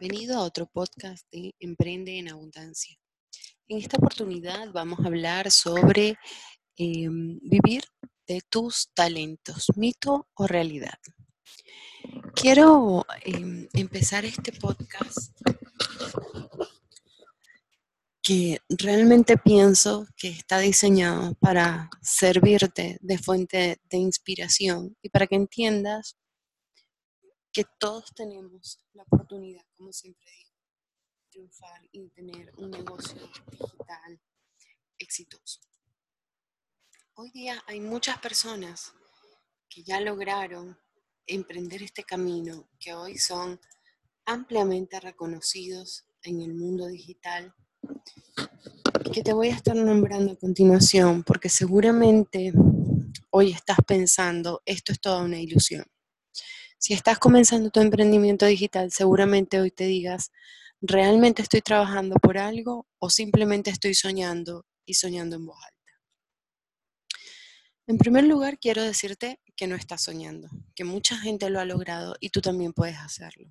Bienvenido a otro podcast de Emprende en Abundancia. En esta oportunidad vamos a hablar sobre em, vivir de tus talentos, mito o realidad. Quiero em, empezar este podcast que realmente pienso que está diseñado para servirte de fuente de inspiración y para que entiendas que todos tenemos la oportunidad, como siempre digo, de triunfar y tener un negocio digital exitoso. Hoy día hay muchas personas que ya lograron emprender este camino, que hoy son ampliamente reconocidos en el mundo digital que te voy a estar nombrando a continuación porque seguramente hoy estás pensando, esto es toda una ilusión. Si estás comenzando tu emprendimiento digital, seguramente hoy te digas, ¿realmente estoy trabajando por algo o simplemente estoy soñando y soñando en voz alta? En primer lugar, quiero decirte que no estás soñando, que mucha gente lo ha logrado y tú también puedes hacerlo.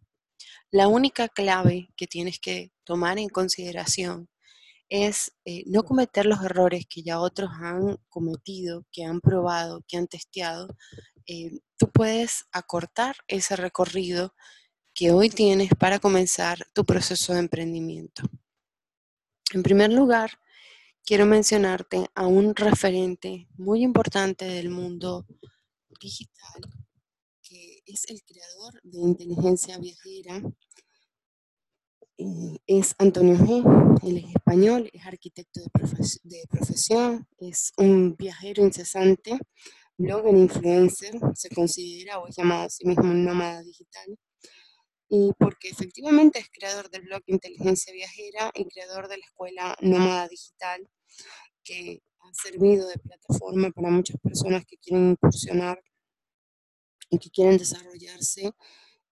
La única clave que tienes que tomar en consideración es eh, no cometer los errores que ya otros han cometido, que han probado, que han testeado. Eh, tú puedes acortar ese recorrido que hoy tienes para comenzar tu proceso de emprendimiento. En primer lugar, quiero mencionarte a un referente muy importante del mundo digital, que es el creador de inteligencia viajera eh, es Antonio G. Él es español, es arquitecto de, profesión, es un viajero incesante, blogger, influencer, se considera o es llamado a sí mismo un nómada digital. Y porque efectivamente es creador del blog Inteligencia Viajera y creador de la escuela Nómada Digital, que ha servido de plataforma para muchas personas que quieren incursionar y que quieren desarrollarse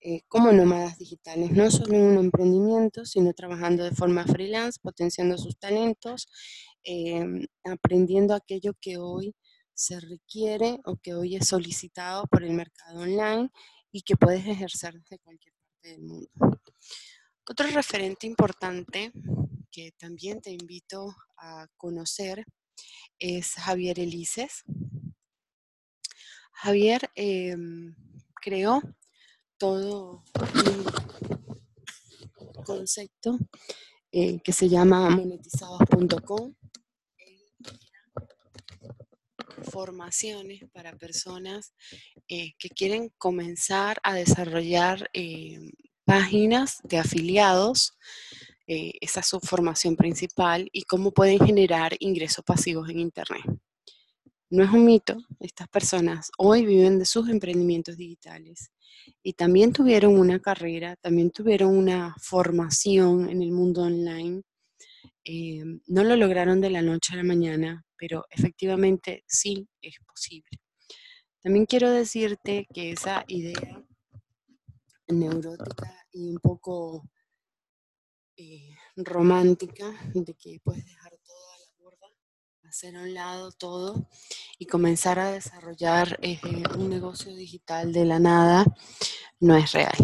eh, como nómadas digitales, no solo en un emprendimiento, sino trabajando de forma freelance, potenciando sus talentos, em, aprendiendo aquello que hoy se requiere o que hoy es solicitado por el mercado online y que puedes ejercer desde cualquier parte del mundo. Otro referente importante que también te invito a conocer es Javier Elises. Javier em, creó todo un concepto eh, que se llama monetizados.com. Formaciones para personas eh, que quieren comenzar a desarrollar eh, páginas de afiliados. esa es formación principal y cómo pueden generar ingresos pasivos en Internet. No es un mito, estas personas hoy viven de sus emprendimientos digitales y también tuvieron una carrera, también tuvieron una formación en el mundo online. Eh, no lo lograron de la noche a la mañana, pero efectivamente sí es posible. También quiero decirte que esa idea neurótica y un poco eh, romántica de que puedes dejar todo a la borda, hacer a un lado todo y comenzar a desarrollar eh, un negocio digital de la nada no es real.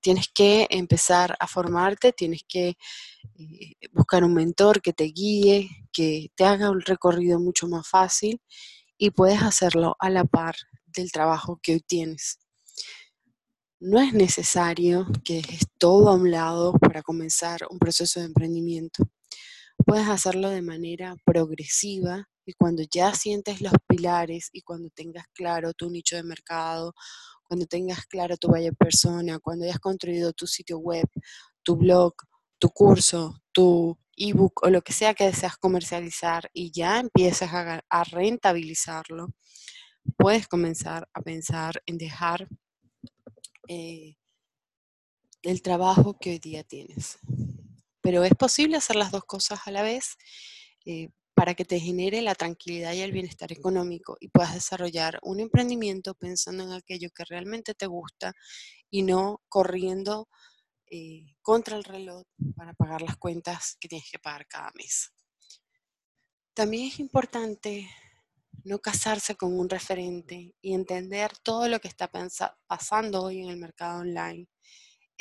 Tienes que empezar a formarte, tienes que eh, buscar un mentor que te guíe, que te haga un recorrido mucho más fácil y puedes hacerlo a la par del trabajo que hoy tienes. No es necesario que dejes todo a un lado para comenzar un proceso de emprendimiento. Puedes hacerlo de manera progresiva y cuando ya sientes los pilares y cuando tengas claro tu nicho de mercado, cuando tengas claro tu vaya persona, cuando hayas construido tu sitio web, tu blog, tu curso, tu ebook o lo que sea que deseas comercializar y ya empiezas a, rentabilizarlo, puedes comenzar a pensar en dejar eh, el trabajo que hoy día tienes. Pero es posible hacer las dos cosas a la vez. Eh, para que te genere la tranquilidad y el bienestar económico y puedas desarrollar un emprendimiento pensando en aquello que realmente te gusta y no corriendo eh, contra el reloj para pagar las cuentas que tienes que pagar cada mes. También es importante no casarse con un referente y entender todo lo que está pasando hoy en el mercado online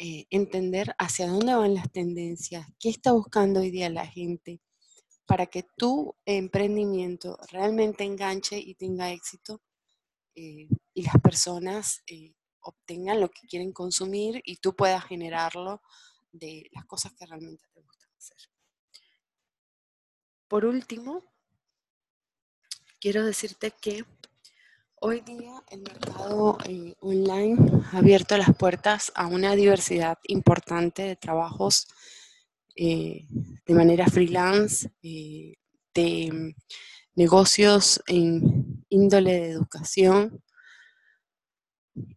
eh, entender hacia dónde van las tendencias, qué está buscando hoy día la gente, para que tu emprendimiento realmente enganche y tenga éxito eh, y las personas eh, obtengan lo que quieren consumir y tú puedas generarlo de las cosas que realmente te gustan hacer. Por último, quiero decirte que hoy día el mercado eh, online ha abierto las puertas a una diversidad importante de trabajos eh, de manera freelance, eh, de negocios en índole de educación.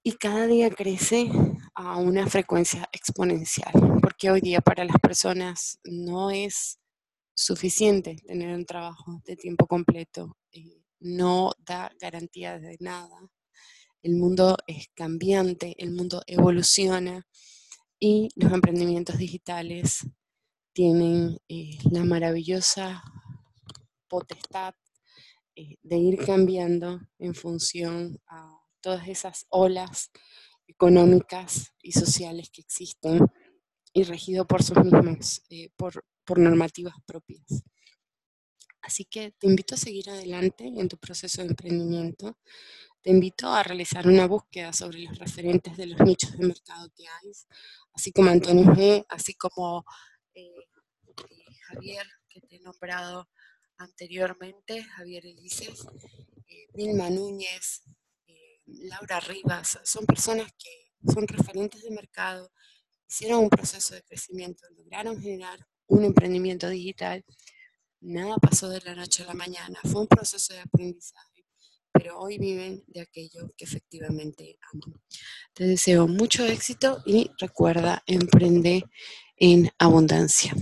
Y cada día crece a una frecuencia exponencial, porque hoy día para las personas no es suficiente tener un trabajo de tiempo completo, no da garantía de nada. El mundo es cambiante, el mundo evoluciona y los emprendimientos digitales tienen eh, la maravillosa potestad eh, de ir cambiando en función a todas esas olas económicas y sociales que existen y regido por sus mismos, eh, por, por normativas propias. Así que te invito a seguir adelante en tu proceso de emprendimiento. Te invito a realizar una búsqueda sobre los referentes de los nichos de mercado que hay, así como Antonio G., así como Javier, que te he nombrado anteriormente, Javier Elises, eh, Núñez, eh, Laura Rivas, son personas que son referentes de mercado, hicieron un proceso de crecimiento, lograron generar un emprendimiento digital. Nada pasó de la noche a la mañana, fue un proceso de aprendizaje, pero hoy viven de aquello que efectivamente aman. Te deseo mucho éxito y recuerda, emprende en abundancia.